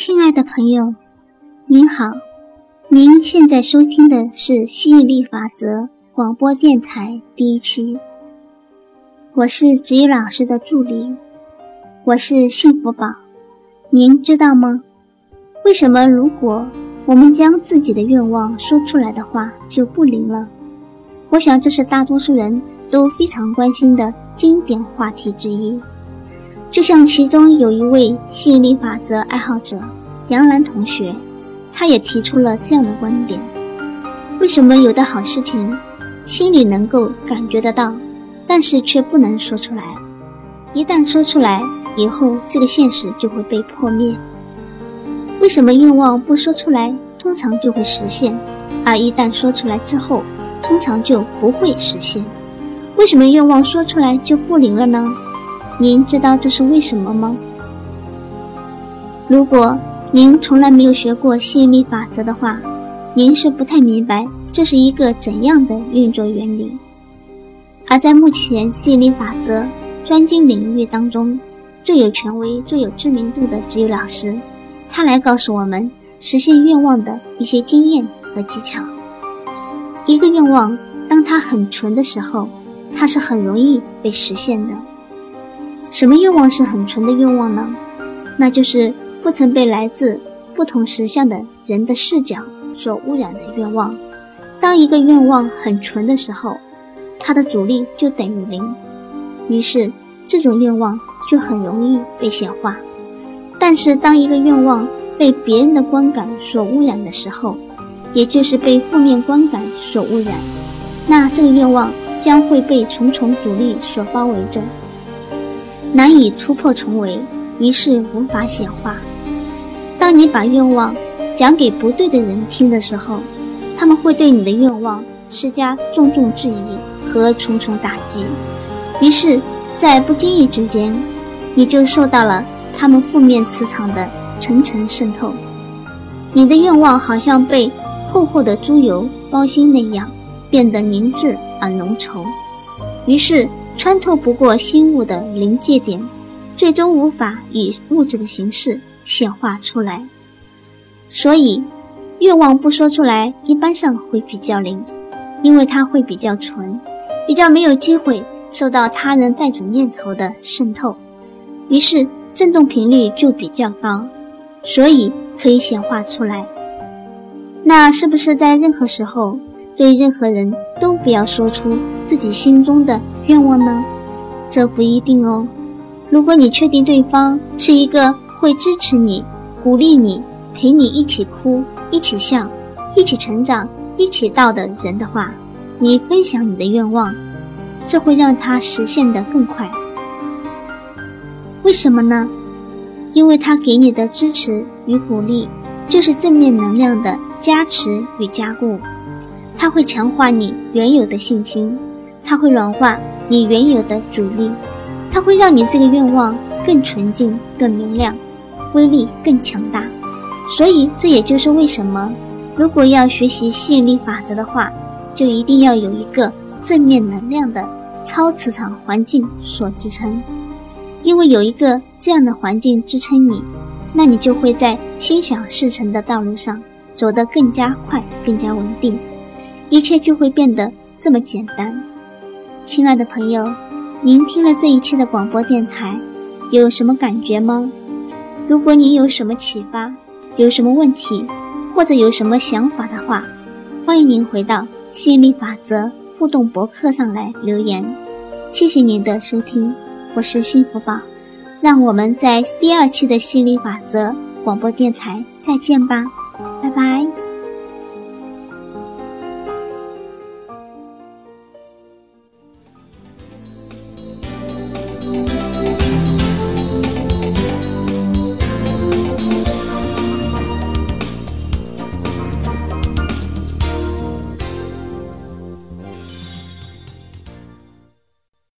亲爱的朋友您好，您现在收听的是吸引力法则广播电台第一期。我是子宇老师的助理，我是幸福宝。您知道吗？为什么如果我们将自己的愿望说出来的话就不灵了？我想这是大多数人都非常关心的经典话题之一。就像其中有一位吸引力法则爱好者杨澜同学，他也提出了这样的观点：为什么有的好事情心里能够感觉得到，但是却不能说出来？一旦说出来以后，这个现实就会被破灭。为什么愿望不说出来，通常就会实现，而一旦说出来之后，通常就不会实现？为什么愿望说出来就不灵了呢？您知道这是为什么吗？如果您从来没有学过吸引力法则的话，您是不太明白这是一个怎样的运作原理。而在目前吸引力法则专精领域当中，最有权威、最有知名度的只有老师，他来告诉我们实现愿望的一些经验和技巧。一个愿望，当它很纯的时候，它是很容易被实现的。什么愿望是很纯的愿望呢？那就是不曾被来自不同实相的人的视角所污染的愿望。当一个愿望很纯的时候，它的阻力就等于零，于是这种愿望就很容易被显化。但是当一个愿望被别人的观感所污染的时候，也就是被负面观感所污染，那这个愿望将会被重重阻力所包围着。难以突破重围，于是无法显化。当你把愿望讲给不对的人听的时候，他们会对你的愿望施加重重质疑和重重打击。于是，在不经意之间，你就受到了他们负面磁场的层层渗透。你的愿望好像被厚厚的猪油包心那样，变得凝滞而浓稠。于是。穿透不过心物的临界点，最终无法以物质的形式显化出来。所以，愿望不说出来，一般上会比较灵，因为它会比较纯，比较没有机会受到他人带主念头的渗透，于是振动频率就比较高，所以可以显化出来。那是不是在任何时候对任何人都不要说出自己心中的？愿望呢？这不一定哦。如果你确定对方是一个会支持你、鼓励你、陪你一起哭、一起笑、一起成长、一起到的人的话，你分享你的愿望，这会让他实现的更快。为什么呢？因为他给你的支持与鼓励，就是正面能量的加持与加固，它会强化你原有的信心，它会软化。你原有的阻力，它会让你这个愿望更纯净、更明亮，威力更强大。所以，这也就是为什么，如果要学习吸引力法则的话，就一定要有一个正面能量的超磁场环境所支撑。因为有一个这样的环境支撑你，那你就会在心想事成的道路上走得更加快、更加稳定，一切就会变得这么简单。亲爱的朋友，您听了这一期的广播电台，有什么感觉吗？如果您有什么启发，有什么问题，或者有什么想法的话，欢迎您回到吸引力法则互动博客上来留言。谢谢您的收听，我是幸福宝，让我们在第二期的吸引力法则广播电台再见吧，拜拜。